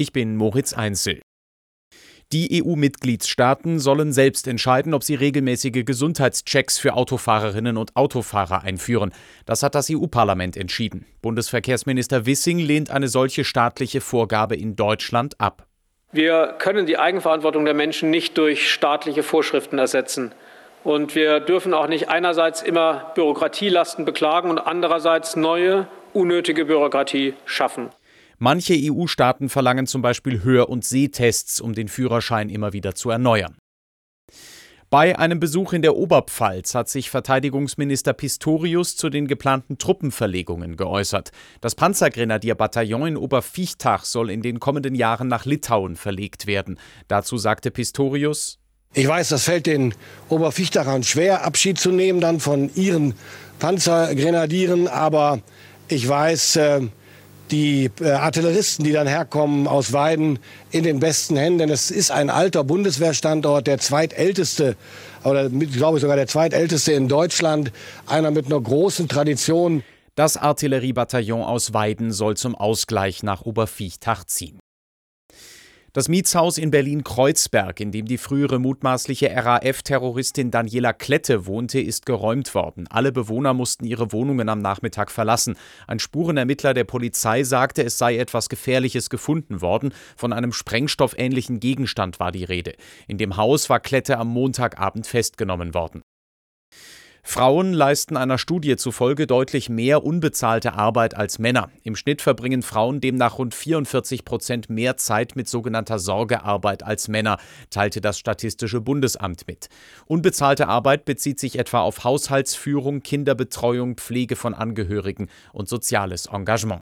Ich bin Moritz Einzel. Die EU-Mitgliedstaaten sollen selbst entscheiden, ob sie regelmäßige Gesundheitschecks für Autofahrerinnen und Autofahrer einführen. Das hat das EU-Parlament entschieden. Bundesverkehrsminister Wissing lehnt eine solche staatliche Vorgabe in Deutschland ab. Wir können die Eigenverantwortung der Menschen nicht durch staatliche Vorschriften ersetzen. Und wir dürfen auch nicht einerseits immer Bürokratielasten beklagen und andererseits neue, unnötige Bürokratie schaffen. Manche EU-Staaten verlangen zum Beispiel Hör- und Sehtests, um den Führerschein immer wieder zu erneuern. Bei einem Besuch in der Oberpfalz hat sich Verteidigungsminister Pistorius zu den geplanten Truppenverlegungen geäußert. Das Panzergrenadierbataillon in Oberviechtach soll in den kommenden Jahren nach Litauen verlegt werden. Dazu sagte Pistorius: Ich weiß, das fällt den Oberviechtachern schwer, Abschied zu nehmen dann von ihren Panzergrenadieren, aber ich weiß, äh, die äh, Artilleristen, die dann herkommen aus Weiden, in den besten Händen. Denn es ist ein alter Bundeswehrstandort, der zweitälteste oder glaube ich sogar der zweitälteste in Deutschland, einer mit einer großen Tradition. Das Artilleriebataillon aus Weiden soll zum Ausgleich nach Oberviechtach ziehen. Das Mietshaus in Berlin-Kreuzberg, in dem die frühere mutmaßliche RAF-Terroristin Daniela Klette wohnte, ist geräumt worden. Alle Bewohner mussten ihre Wohnungen am Nachmittag verlassen. Ein Spurenermittler der Polizei sagte, es sei etwas Gefährliches gefunden worden. Von einem sprengstoffähnlichen Gegenstand war die Rede. In dem Haus war Klette am Montagabend festgenommen worden. Frauen leisten einer Studie zufolge deutlich mehr unbezahlte Arbeit als Männer. Im Schnitt verbringen Frauen demnach rund 44 Prozent mehr Zeit mit sogenannter Sorgearbeit als Männer, teilte das Statistische Bundesamt mit. Unbezahlte Arbeit bezieht sich etwa auf Haushaltsführung, Kinderbetreuung, Pflege von Angehörigen und soziales Engagement.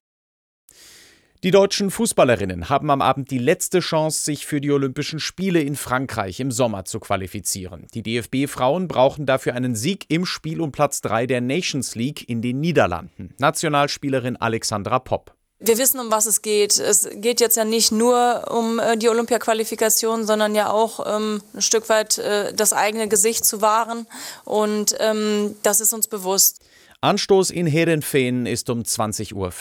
Die deutschen Fußballerinnen haben am Abend die letzte Chance, sich für die Olympischen Spiele in Frankreich im Sommer zu qualifizieren. Die DFB-Frauen brauchen dafür einen Sieg im Spiel um Platz 3 der Nations League in den Niederlanden. Nationalspielerin Alexandra Popp. Wir wissen, um was es geht. Es geht jetzt ja nicht nur um äh, die Olympia-Qualifikation, sondern ja auch ähm, ein Stück weit äh, das eigene Gesicht zu wahren. Und ähm, das ist uns bewusst. Anstoß in Herenfeen ist um 20.45 Uhr.